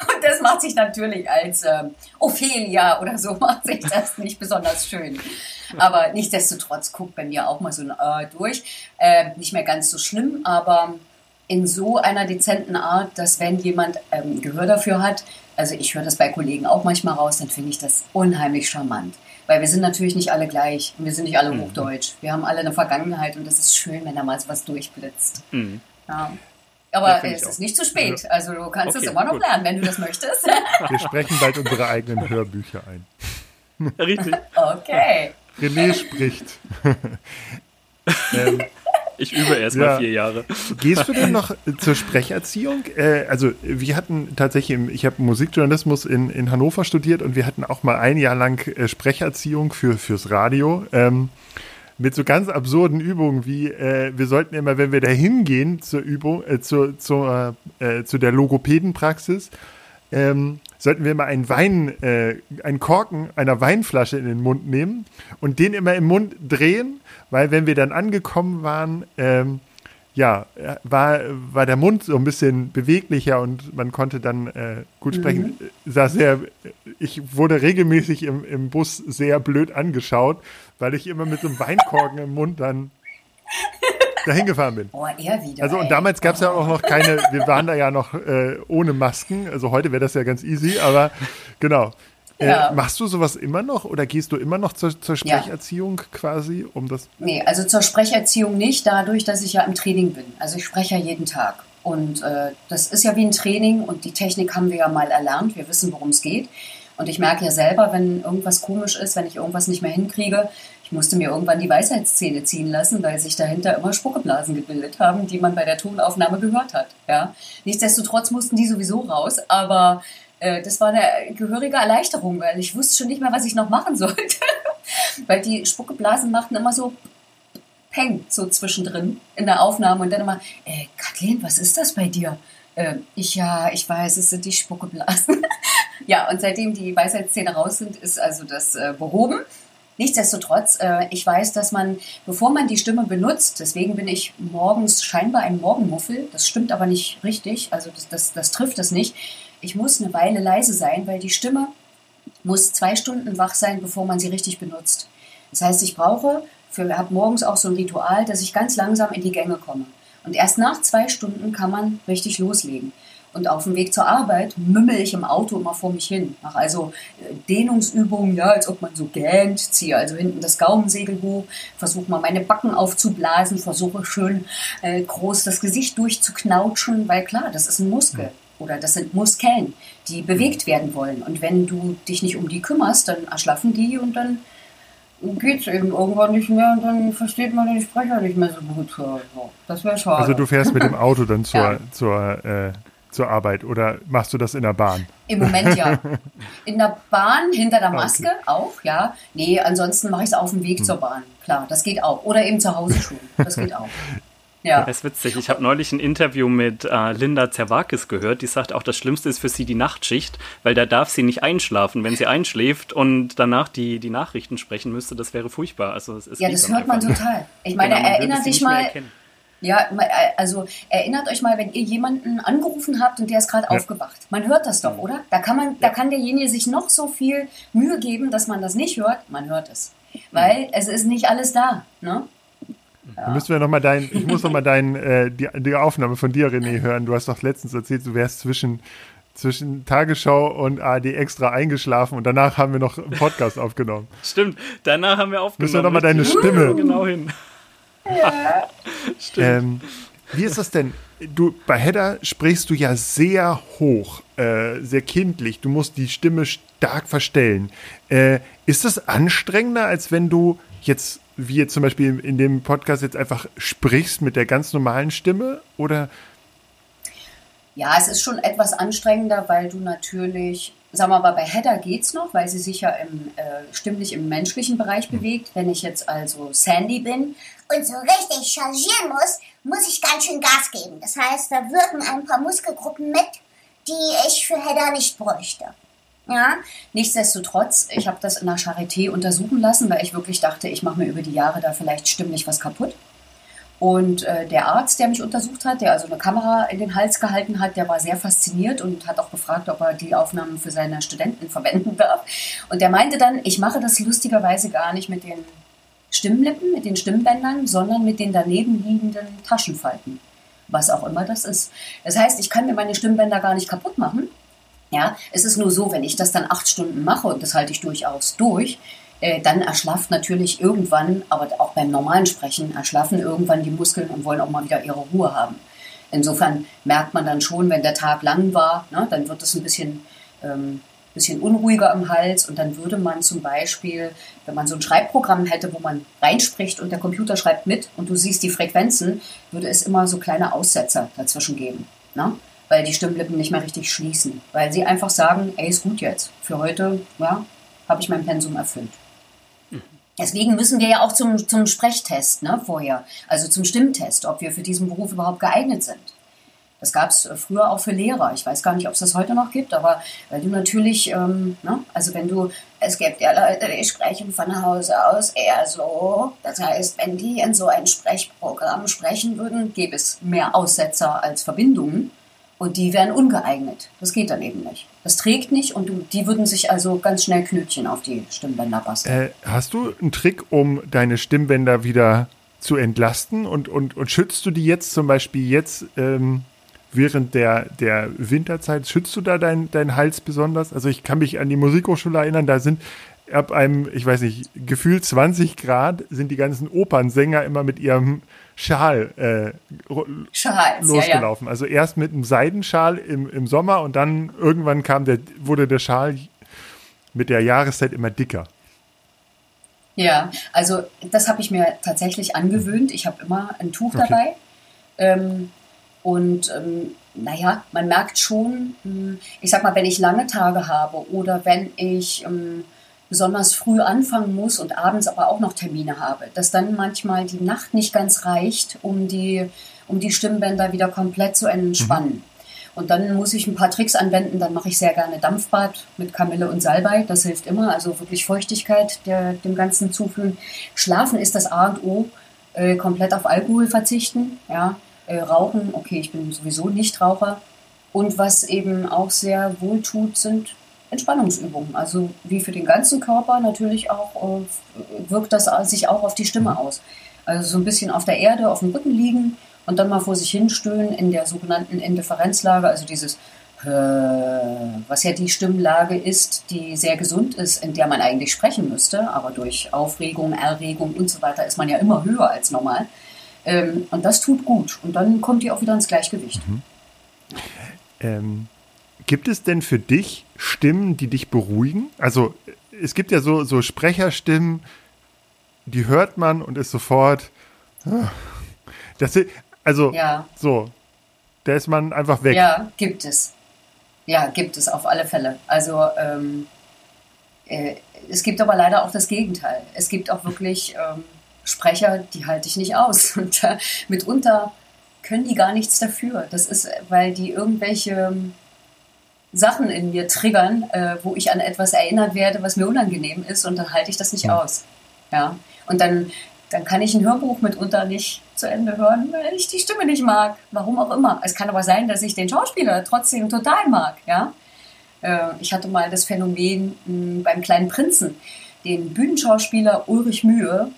Und das macht sich natürlich als äh, Ophelia oder so, macht sich das nicht besonders schön. Aber nichtsdestotrotz guckt bei mir auch mal so ein äh, durch. Äh, nicht mehr ganz so schlimm, aber in so einer dezenten Art, dass wenn jemand ähm, Gehör dafür hat, also ich höre das bei Kollegen auch manchmal raus, dann finde ich das unheimlich charmant. Weil wir sind natürlich nicht alle gleich und wir sind nicht alle mhm. hochdeutsch. Wir haben alle eine Vergangenheit und das ist schön, wenn da mal was durchblitzt. Mhm. Ja. Aber es ist nicht zu spät. Also du kannst okay, es immer noch gut. lernen, wenn du das möchtest. Wir sprechen bald unsere eigenen Hörbücher ein. Richtig. Okay. René spricht. ähm, Ich übe erst mal ja. vier Jahre. Gehst du denn noch zur Sprecherziehung? Äh, also wir hatten tatsächlich, ich habe Musikjournalismus in, in Hannover studiert und wir hatten auch mal ein Jahr lang äh, Sprecherziehung für, fürs Radio. Ähm, mit so ganz absurden Übungen wie äh, wir sollten immer, wenn wir da hingehen zur Übung, äh, zur, zur, äh, zu der Logopädenpraxis, ähm, sollten wir mal einen Wein, äh, einen Korken einer Weinflasche in den Mund nehmen und den immer im Mund drehen, weil wenn wir dann angekommen waren, ähm, ja, war, war der Mund so ein bisschen beweglicher und man konnte dann äh, gut sprechen. Mhm. Sah sehr, ich wurde regelmäßig im, im Bus sehr blöd angeschaut, weil ich immer mit so einem Weinkorken im Mund dann dahin gefahren bin. Oh, er wieder. Also und damals gab es ja auch noch keine, wir waren da ja noch äh, ohne Masken. Also heute wäre das ja ganz easy, aber genau. Äh, ja. machst du sowas immer noch oder gehst du immer noch zur, zur Sprecherziehung ja. quasi, um das? Nee, also zur Sprecherziehung nicht, dadurch, dass ich ja im Training bin. Also ich spreche ja jeden Tag. Und äh, das ist ja wie ein Training und die Technik haben wir ja mal erlernt. Wir wissen, worum es geht. Und ich merke ja selber, wenn irgendwas komisch ist, wenn ich irgendwas nicht mehr hinkriege, musste mir irgendwann die Weisheitszähne ziehen lassen, weil sich dahinter immer Spuckeblasen gebildet haben, die man bei der Tonaufnahme gehört hat. Ja? Nichtsdestotrotz mussten die sowieso raus, aber äh, das war eine gehörige Erleichterung, weil ich wusste schon nicht mehr, was ich noch machen sollte. weil die Spuckeblasen machten immer so Peng, so zwischendrin in der Aufnahme und dann immer, äh, Kathleen, was ist das bei dir? Äh, ich ja, ich weiß, es sind die Spuckeblasen. ja, und seitdem die Weisheitszähne raus sind, ist also das äh, behoben. Nichtsdestotrotz, äh, ich weiß, dass man, bevor man die Stimme benutzt, deswegen bin ich morgens scheinbar ein Morgenmuffel, das stimmt aber nicht richtig, also das, das, das trifft es nicht. Ich muss eine Weile leise sein, weil die Stimme muss zwei Stunden wach sein, bevor man sie richtig benutzt. Das heißt, ich brauche, für, habe morgens auch so ein Ritual, dass ich ganz langsam in die Gänge komme. Und erst nach zwei Stunden kann man richtig loslegen. Und auf dem Weg zur Arbeit mümmel ich im Auto immer vor mich hin. Mache also äh, Dehnungsübungen, ja, als ob man so gähnt, ziehe also hinten das Gaumensegel hoch, versuche mal meine Backen aufzublasen, versuche schön äh, groß das Gesicht durchzuknautschen, weil klar, das ist ein Muskel oder das sind Muskeln, die bewegt werden wollen. Und wenn du dich nicht um die kümmerst, dann erschlaffen die und dann geht es eben irgendwann nicht mehr und dann versteht man den Sprecher nicht mehr so gut. Das wäre schade. Also du fährst mit dem Auto dann zur, ja. zur äh zur Arbeit oder machst du das in der Bahn? Im Moment ja. In der Bahn, hinter der Maske okay. auch, ja. Nee, ansonsten mache ich es auf dem Weg hm. zur Bahn. Klar, das geht auch. Oder eben zu Hause schon. Das geht auch. Ja. Das ist witzig. Ich habe neulich ein Interview mit äh, Linda Zerwakis gehört. Die sagt auch, das Schlimmste ist für sie die Nachtschicht, weil da darf sie nicht einschlafen. Wenn sie einschläft und danach die, die Nachrichten sprechen müsste, das wäre furchtbar. Also, es, ja, das hört man total. Ich meine, genau, erinnert dich mal. Ja, äh, also erinnert euch mal, wenn ihr jemanden angerufen habt und der ist gerade ja. aufgewacht. Man hört das doch, oder? Da kann man, da kann derjenige sich noch so viel Mühe geben, dass man das nicht hört. Man hört es, weil es ist nicht alles da. Ne? Ja. Müssen wir noch mal dein, ich muss noch mal dein, äh, die, die Aufnahme von dir, René, hören. Du hast doch letztens erzählt, du wärst zwischen, zwischen Tagesschau und ARD extra eingeschlafen und danach haben wir noch einen Podcast aufgenommen. Stimmt, danach haben wir aufgenommen. Müssen wir noch mal deine Stimme. Genau hin. Ja. Stimmt. Ähm, wie ist das denn? Du, bei Hedda sprichst du ja sehr hoch, äh, sehr kindlich. Du musst die Stimme stark verstellen. Äh, ist das anstrengender, als wenn du jetzt, wie jetzt zum Beispiel in dem Podcast jetzt einfach sprichst mit der ganz normalen Stimme? Oder? Ja, es ist schon etwas anstrengender, weil du natürlich sagen wir mal, bei Hedda geht's noch, weil sie sich ja im, äh, stimmlich im menschlichen Bereich bewegt. Wenn ich jetzt also Sandy bin und so richtig chargieren muss, muss ich ganz schön Gas geben. Das heißt, da wirken ein paar Muskelgruppen mit, die ich für Hedda nicht bräuchte. Ja, nichtsdestotrotz, ich habe das in der Charité untersuchen lassen, weil ich wirklich dachte, ich mache mir über die Jahre da vielleicht stimmlich was kaputt. Und äh, der Arzt, der mich untersucht hat, der also eine Kamera in den Hals gehalten hat, der war sehr fasziniert und hat auch gefragt, ob er die Aufnahmen für seine Studenten verwenden darf. Und der meinte dann, ich mache das lustigerweise gar nicht mit den Stimmlippen, mit den Stimmbändern, sondern mit den daneben liegenden Taschenfalten. Was auch immer das ist. Das heißt, ich kann mir meine Stimmbänder gar nicht kaputt machen. Ja, es ist nur so, wenn ich das dann acht Stunden mache, und das halte ich durchaus durch, äh, dann erschlafft natürlich irgendwann, aber auch beim normalen Sprechen, erschlaffen irgendwann die Muskeln und wollen auch mal wieder ihre Ruhe haben. Insofern merkt man dann schon, wenn der Tag lang war, ne, dann wird es ein bisschen, ähm, bisschen unruhiger im Hals und dann würde man zum Beispiel, wenn man so ein Schreibprogramm hätte, wo man reinspricht und der Computer schreibt mit und du siehst die Frequenzen, würde es immer so kleine Aussetzer dazwischen geben. Ne? Weil die Stimmlippen nicht mehr richtig schließen. Weil sie einfach sagen, ey, ist gut jetzt. Für heute, ja, habe ich mein Pensum erfüllt. Deswegen müssen wir ja auch zum, zum Sprechtest ne, vorher, also zum Stimmtest, ob wir für diesen Beruf überhaupt geeignet sind. Das gab es äh, früher auch für Lehrer. Ich weiß gar nicht, ob es das heute noch gibt, aber weil du natürlich, ähm, ne, also wenn du, es gibt ja Leute, die sprechen von Hause aus eher so. Das heißt, wenn die in so ein Sprechprogramm sprechen würden, gäbe es mehr Aussetzer als Verbindungen und die wären ungeeignet. Das geht dann eben nicht. Das trägt nicht und du, die würden sich also ganz schnell Knötchen auf die Stimmbänder basteln. Äh, hast du einen Trick, um deine Stimmbänder wieder zu entlasten und, und, und schützt du die jetzt zum Beispiel jetzt ähm, während der, der Winterzeit? Schützt du da deinen dein Hals besonders? Also ich kann mich an die Musikhochschule erinnern, da sind ab einem, ich weiß nicht, gefühlt 20 Grad sind die ganzen Opernsänger immer mit ihrem Schal, äh, Schals, losgelaufen. Ja, ja. Also erst mit einem Seidenschal im, im Sommer und dann irgendwann kam der, wurde der Schal mit der Jahreszeit immer dicker. Ja, also das habe ich mir tatsächlich angewöhnt. Ich habe immer ein Tuch okay. dabei. Ähm, und ähm, naja, man merkt schon, hm, ich sag mal, wenn ich lange Tage habe oder wenn ich ähm, besonders früh anfangen muss und abends aber auch noch Termine habe, dass dann manchmal die Nacht nicht ganz reicht, um die, um die Stimmbänder wieder komplett zu entspannen. Mhm. Und dann muss ich ein paar Tricks anwenden. Dann mache ich sehr gerne Dampfbad mit Kamille und Salbei. Das hilft immer. Also wirklich Feuchtigkeit der, dem Ganzen zuführen. Schlafen ist das A und O. Äh, komplett auf Alkohol verzichten. Ja. Äh, Rauchen, okay, ich bin sowieso nicht Raucher. Und was eben auch sehr wohltut, sind Entspannungsübungen. Also wie für den ganzen Körper natürlich auch äh, wirkt das sich auch auf die Stimme aus. Also so ein bisschen auf der Erde, auf dem Rücken liegen und dann mal vor sich hinstöhnen in der sogenannten Indifferenzlage, also dieses äh, was ja die Stimmlage ist, die sehr gesund ist, in der man eigentlich sprechen müsste, aber durch Aufregung, Erregung und so weiter ist man ja immer höher als normal. Ähm, und das tut gut. Und dann kommt ihr auch wieder ins Gleichgewicht. Mhm. Ähm, Gibt es denn für dich Stimmen, die dich beruhigen? Also es gibt ja so, so Sprecherstimmen, die hört man und ist sofort. Ah, das, also ja. so, da ist man einfach weg. Ja, gibt es. Ja, gibt es auf alle Fälle. Also ähm, äh, es gibt aber leider auch das Gegenteil. Es gibt auch wirklich ähm, Sprecher, die halte ich nicht aus. Und äh, mitunter können die gar nichts dafür. Das ist, weil die irgendwelche Sachen in mir triggern, äh, wo ich an etwas erinnert werde, was mir unangenehm ist und dann halte ich das nicht aus. Ja. Und dann, dann kann ich ein Hörbuch mitunter nicht zu Ende hören, weil ich die Stimme nicht mag. Warum auch immer. Es kann aber sein, dass ich den Schauspieler trotzdem total mag. Ja. Äh, ich hatte mal das Phänomen mh, hm, beim kleinen Prinzen, den Bühnenschauspieler Ulrich Mühe,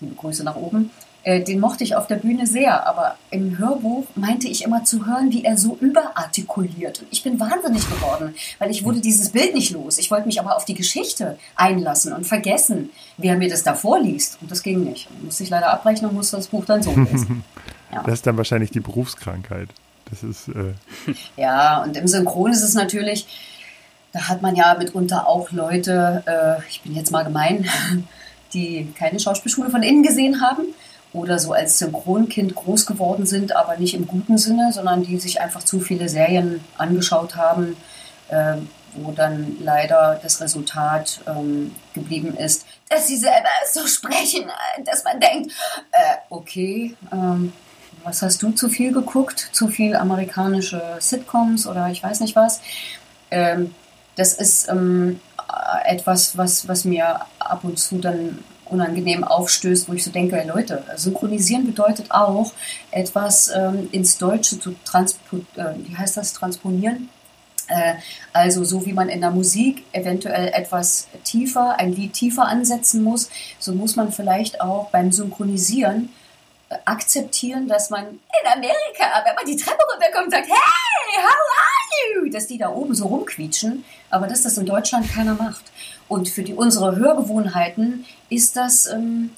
liebe Grüße nach oben, den mochte ich auf der Bühne sehr, aber im Hörbuch meinte ich immer zu hören, wie er so überartikuliert. Und ich bin wahnsinnig geworden, weil ich wurde dieses Bild nicht los. Ich wollte mich aber auf die Geschichte einlassen und vergessen, wie er mir das da vorliest. Und das ging nicht. Und musste ich leider abbrechen und musste das Buch dann so lesen. Ja. Das ist dann wahrscheinlich die Berufskrankheit. Das ist. Äh ja, und im Synchron ist es natürlich, da hat man ja mitunter auch Leute, äh, ich bin jetzt mal gemein, die keine Schauspielschule von innen gesehen haben oder so als Synchronkind groß geworden sind, aber nicht im guten Sinne, sondern die sich einfach zu viele Serien angeschaut haben, äh, wo dann leider das Resultat ähm, geblieben ist, dass sie selber so sprechen, dass man denkt, äh, okay, ähm, was hast du zu viel geguckt? Zu viel amerikanische Sitcoms oder ich weiß nicht was. Ähm, das ist ähm, etwas, was, was mir ab und zu dann unangenehm aufstößt, wo ich so denke, Leute, synchronisieren bedeutet auch, etwas ähm, ins Deutsche zu transponieren, äh, wie heißt das, transponieren? Äh, also so wie man in der Musik eventuell etwas tiefer, ein Lied tiefer ansetzen muss, so muss man vielleicht auch beim Synchronisieren äh, akzeptieren, dass man in Amerika, wenn man die Treppe runterkommt, sagt, hey, how are you? Dass die da oben so rumquietschen, aber dass das in Deutschland keiner macht. Und für die, unsere Hörgewohnheiten ist das, ähm,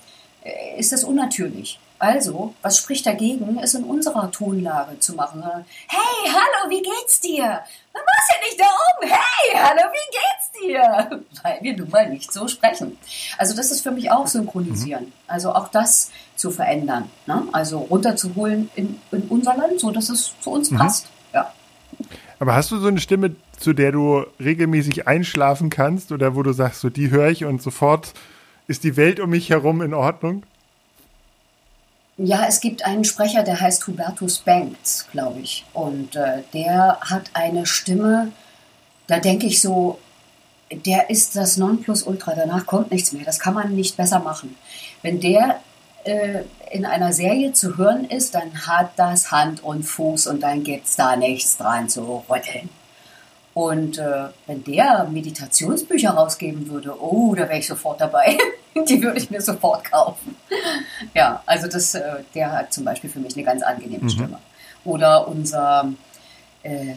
äh, ist das unnatürlich. Also, was spricht dagegen, es in unserer Tonlage zu machen? Hey, hallo, wie geht's dir? Man muss ja nicht da oben. Hey, hallo, wie geht's dir? Weil wir nun mal nicht so sprechen. Also, das ist für mich auch synchronisieren. Mhm. Also, auch das zu verändern. Ne? Also, runterzuholen in, in, unser Land, so dass es zu uns mhm. passt. Ja. Aber hast du so eine Stimme, zu der du regelmäßig einschlafen kannst oder wo du sagst, so die höre ich und sofort ist die Welt um mich herum in Ordnung? Ja, es gibt einen Sprecher, der heißt Hubertus Banks, glaube ich. Und äh, der hat eine Stimme, da denke ich so, der ist das Nonplusultra. Danach kommt nichts mehr. Das kann man nicht besser machen. Wenn der äh, in einer Serie zu hören ist, dann hat das Hand und Fuß und dann gibt es da nichts dran zu rütteln. Und äh, wenn der Meditationsbücher rausgeben würde, oh, da wäre ich sofort dabei. Die würde ich mir sofort kaufen. Ja, also das, äh, der hat zum Beispiel für mich eine ganz angenehme mhm. Stimme. Oder unser äh,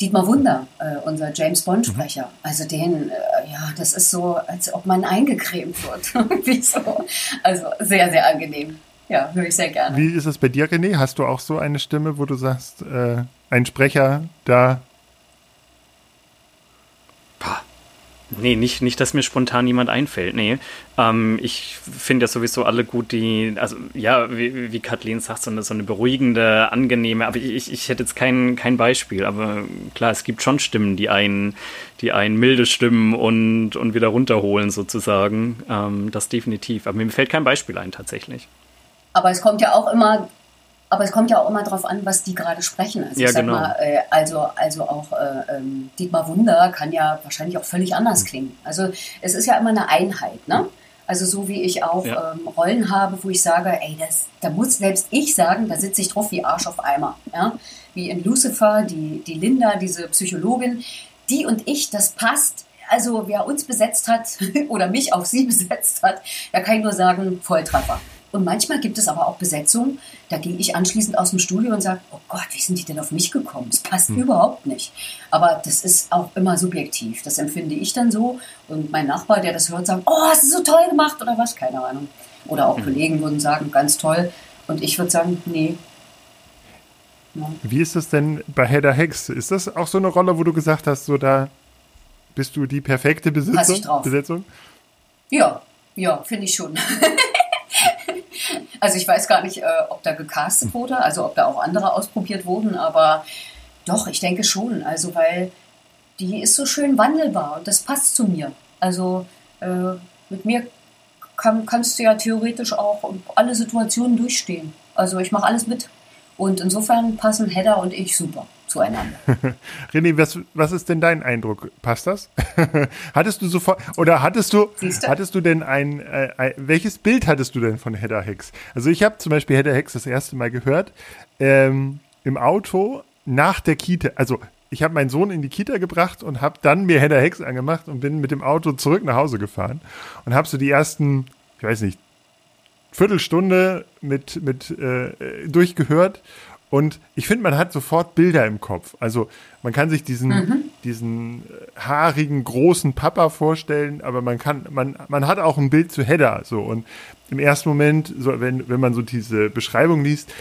Dietmar Wunder, äh, unser James Bond-Sprecher. Mhm. Also den, äh, ja, das ist so, als ob man eingecremt wird. so. Also sehr, sehr angenehm. Ja, höre ich sehr gerne. Wie ist es bei dir, René? Hast du auch so eine Stimme, wo du sagst, äh, ein Sprecher, da Nee, nicht, nicht, dass mir spontan jemand einfällt. Nee. Ähm, ich finde ja sowieso alle gut, die, also ja, wie, wie Kathleen sagt, so eine, so eine beruhigende, angenehme, aber ich, ich hätte jetzt kein, kein Beispiel, aber klar, es gibt schon Stimmen, die einen, die einen milde stimmen und, und wieder runterholen sozusagen. Ähm, das definitiv. Aber mir fällt kein Beispiel ein tatsächlich. Aber es kommt ja auch immer aber es kommt ja auch immer darauf an, was die gerade sprechen. Also, ja, genau. Mal, äh, also, also auch äh, ähm, Dietmar Wunder kann ja wahrscheinlich auch völlig anders mhm. klingen. Also es ist ja immer eine Einheit, ne? Also so wie ich auch ja. ähm, Rollen habe, wo ich sage, ey, das, da muss selbst ich sagen, da sitze ich drauf wie Arsch auf Eimer. Ja? Wie in Lucifer, die, die Linda, diese Psychologin, die und ich, das passt. Also wer uns besetzt hat oder mich auf sie besetzt hat, da kann ich nur sagen, Volltreffer. Und manchmal gibt es aber auch Besetzungen, da gehe ich anschließend aus dem Studio und sage, oh Gott, wie sind die denn auf mich gekommen? Es passt hm. überhaupt nicht. Aber das ist auch immer subjektiv. Das empfinde ich dann so. Und mein Nachbar, der das hört, sagt, oh, hast du so toll gemacht oder was? Keine Ahnung. Oder auch hm. Kollegen würden sagen, ganz toll. Und ich würde sagen, nee. Wie ist das denn bei Hedda Hex? Ist das auch so eine Rolle, wo du gesagt hast, so da bist du die perfekte Besitzung, Besetzung? Ja, ja, finde ich schon. Also ich weiß gar nicht, äh, ob da gecastet wurde, also ob da auch andere ausprobiert wurden, aber doch, ich denke schon. Also weil die ist so schön wandelbar und das passt zu mir. Also äh, mit mir kann, kannst du ja theoretisch auch alle Situationen durchstehen. Also ich mache alles mit. Und insofern passen Hedda und ich super zueinander. René, was, was ist denn dein Eindruck? Passt das? hattest du sofort, oder hattest du, Siehste? hattest du denn ein, äh, welches Bild hattest du denn von Hedda Hex? Also ich habe zum Beispiel Hedda Hex das erste Mal gehört ähm, im Auto nach der Kita, also ich habe meinen Sohn in die Kita gebracht und habe dann mir Hedda Hex angemacht und bin mit dem Auto zurück nach Hause gefahren und habe so die ersten, ich weiß nicht, Viertelstunde mit, mit äh, durchgehört und ich finde, man hat sofort Bilder im Kopf. Also man kann sich diesen, mhm. diesen äh, haarigen, großen Papa vorstellen, aber man kann, man, man hat auch ein Bild zu Hedda. So. Und im ersten Moment, so, wenn, wenn man so diese Beschreibung liest,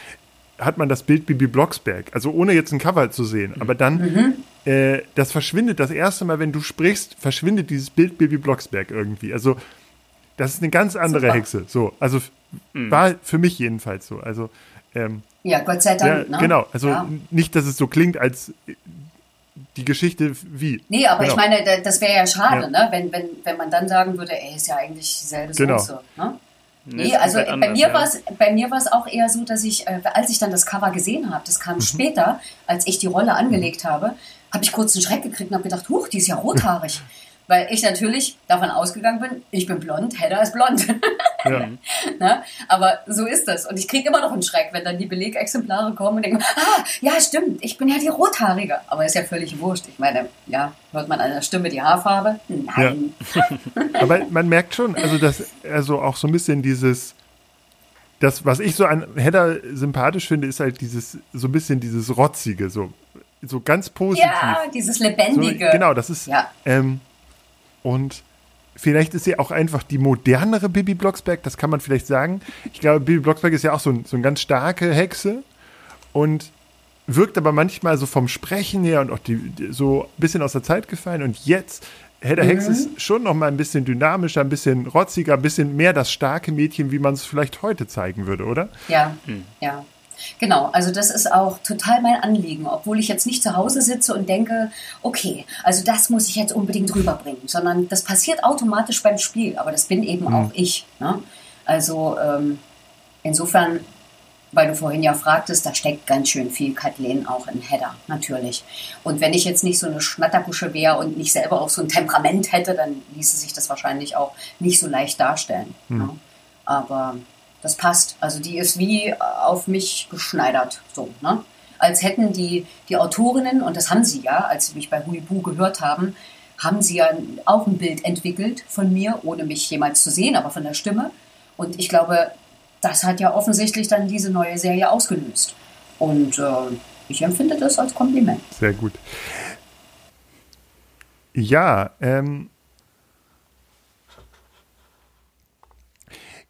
hat man das Bild Bibi Blocksberg. Also ohne jetzt ein Cover zu sehen. Aber dann, mhm. äh, das verschwindet das erste Mal, wenn du sprichst, verschwindet dieses Bild Bibi Blocksberg irgendwie. Also das ist eine ganz andere Super. Hexe. So, also mhm. war für mich jedenfalls so. Also ähm, ja, Gott sei Dank. Ja, ne? Genau, also ja. nicht, dass es so klingt, als die Geschichte wie. Nee, aber genau. ich meine, das wäre ja schade, ja. ne? wenn, wenn, wenn man dann sagen würde, ey, ist ja eigentlich dieselbe genau. Soße. Ne? Nee, also bei, anders, mir ja. bei mir war es auch eher so, dass ich, äh, als ich dann das Cover gesehen habe, das kam mhm. später, als ich die Rolle angelegt habe, habe ich kurz einen Schreck gekriegt und habe gedacht, huch, die ist ja rothaarig. Weil ich natürlich davon ausgegangen bin, ich bin blond, Hedda ist blond. Ja. Na, aber so ist das. Und ich kriege immer noch einen Schreck, wenn dann die Belegexemplare kommen und denken, ah, ja, stimmt, ich bin ja die Rothaarige. Aber ist ja völlig wurscht. Ich meine, ja, hört man an der Stimme die Haarfarbe? Nein. Ja. aber man merkt schon, also dass also auch so ein bisschen dieses das, was ich so an Hedda sympathisch finde, ist halt dieses, so ein bisschen dieses Rotzige, so, so ganz positiv. Ja, dieses Lebendige. So, genau, das ist, ja. ähm, und vielleicht ist sie auch einfach die modernere Bibi Blocksberg, das kann man vielleicht sagen. Ich glaube, Bibi Blocksberg ist ja auch so, ein, so eine ganz starke Hexe und wirkt aber manchmal so vom Sprechen her und auch die, die so ein bisschen aus der Zeit gefallen. Und jetzt, Hedda mhm. Hex ist schon noch mal ein bisschen dynamischer, ein bisschen rotziger, ein bisschen mehr das starke Mädchen, wie man es vielleicht heute zeigen würde, oder? Ja, mhm. ja. Genau, also das ist auch total mein Anliegen, obwohl ich jetzt nicht zu Hause sitze und denke, okay, also das muss ich jetzt unbedingt rüberbringen, sondern das passiert automatisch beim Spiel, aber das bin eben mhm. auch ich. Ne? Also ähm, insofern, weil du vorhin ja fragtest, da steckt ganz schön viel Kathleen auch in Hedda, natürlich. Und wenn ich jetzt nicht so eine Schnatterbusche wäre und nicht selber auch so ein Temperament hätte, dann ließe sich das wahrscheinlich auch nicht so leicht darstellen. Mhm. Ne? Aber das passt. Also die ist wie auf mich geschneidert, so, ne? Als hätten die, die Autorinnen, und das haben sie ja, als sie mich bei Huibu gehört haben, haben sie ja auch ein Bild entwickelt von mir, ohne mich jemals zu sehen, aber von der Stimme. Und ich glaube, das hat ja offensichtlich dann diese neue Serie ausgelöst. Und äh, ich empfinde das als Kompliment. Sehr gut. Ja, ähm,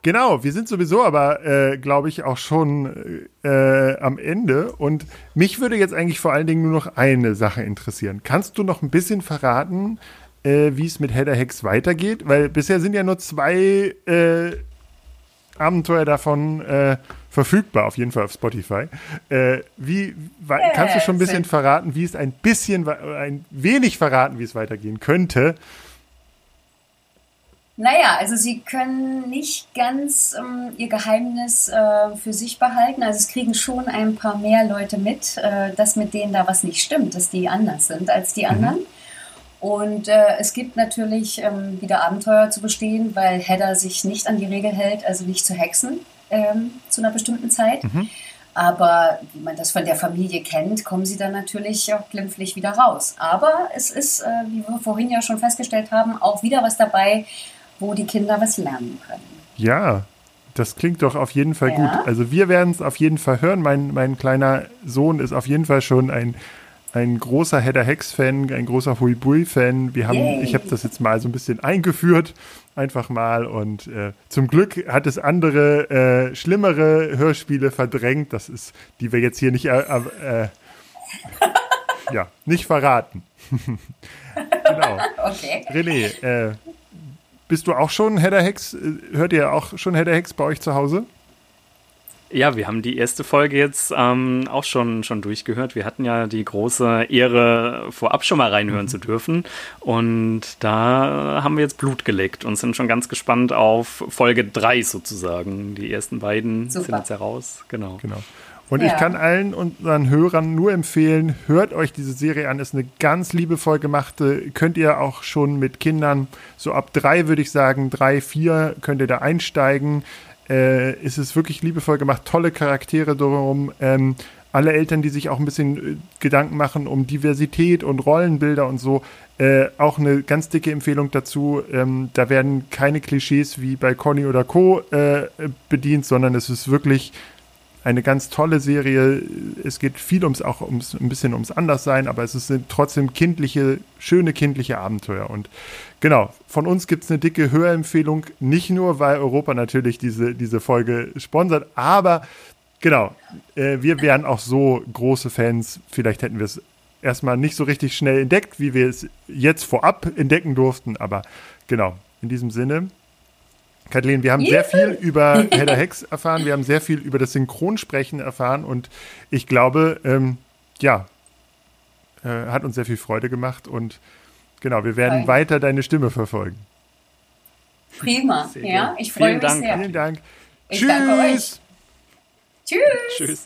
Genau, wir sind sowieso aber, äh, glaube ich, auch schon äh, am Ende. Und mich würde jetzt eigentlich vor allen Dingen nur noch eine Sache interessieren. Kannst du noch ein bisschen verraten, äh, wie es mit Hedda Hex weitergeht? Weil bisher sind ja nur zwei äh, Abenteuer davon äh, verfügbar, auf jeden Fall auf Spotify. Äh, wie kannst du schon ein bisschen verraten, wie es ein bisschen, ein wenig verraten, wie es weitergehen könnte? Naja, also sie können nicht ganz ähm, ihr Geheimnis äh, für sich behalten. Also es kriegen schon ein paar mehr Leute mit, äh, dass mit denen da was nicht stimmt, dass die anders sind als die mhm. anderen. Und äh, es gibt natürlich ähm, wieder Abenteuer zu bestehen, weil Hedda sich nicht an die Regel hält, also nicht zu hexen ähm, zu einer bestimmten Zeit. Mhm. Aber wie man das von der Familie kennt, kommen sie dann natürlich auch glimpflich wieder raus. Aber es ist, äh, wie wir vorhin ja schon festgestellt haben, auch wieder was dabei, wo die Kinder was lernen können. Ja, das klingt doch auf jeden Fall ja. gut. Also wir werden es auf jeden Fall hören. Mein, mein kleiner Sohn ist auf jeden Fall schon ein, ein großer Hedda Hex-Fan, ein großer Hui Bui-Fan. Wir haben, Yay. ich habe das jetzt mal so ein bisschen eingeführt, einfach mal. Und äh, zum Glück hat es andere, äh, schlimmere Hörspiele verdrängt. Das ist, die wir jetzt hier nicht, äh, äh ja, nicht verraten. genau. Okay. René, äh, bist du auch schon Hedda Hex? Hört ihr auch schon Hedda Hex bei euch zu Hause? Ja, wir haben die erste Folge jetzt ähm, auch schon, schon durchgehört. Wir hatten ja die große Ehre, vorab schon mal reinhören mhm. zu dürfen. Und da haben wir jetzt Blut geleckt und sind schon ganz gespannt auf Folge 3 sozusagen. Die ersten beiden Super. sind jetzt heraus. Genau. genau. Und ja. ich kann allen unseren Hörern nur empfehlen, hört euch diese Serie an. Ist eine ganz liebevoll gemachte. Könnt ihr auch schon mit Kindern, so ab drei würde ich sagen, drei, vier, könnt ihr da einsteigen. Äh, ist es wirklich liebevoll gemacht, tolle Charaktere drumherum. Ähm, alle Eltern, die sich auch ein bisschen äh, Gedanken machen um Diversität und Rollenbilder und so, äh, auch eine ganz dicke Empfehlung dazu. Ähm, da werden keine Klischees wie bei Conny oder Co. Äh, bedient, sondern es ist wirklich eine ganz tolle Serie. Es geht viel ums auch ums ein bisschen ums Anderssein, aber es sind trotzdem kindliche, schöne kindliche Abenteuer. Und genau, von uns gibt es eine dicke Hörempfehlung, nicht nur, weil Europa natürlich diese, diese Folge sponsert, aber genau, äh, wir wären auch so große Fans. Vielleicht hätten wir es erstmal nicht so richtig schnell entdeckt, wie wir es jetzt vorab entdecken durften, aber genau, in diesem Sinne. Kathleen, wir haben sehr viel über Hedda Hex erfahren, wir haben sehr viel über das Synchronsprechen erfahren und ich glaube, ähm, ja, äh, hat uns sehr viel Freude gemacht und genau, wir werden Nein. weiter deine Stimme verfolgen. Prima, ja, ich freue mich Dank. sehr. Vielen Dank. Ich Tschüss. danke euch. Tschüss. Tschüss.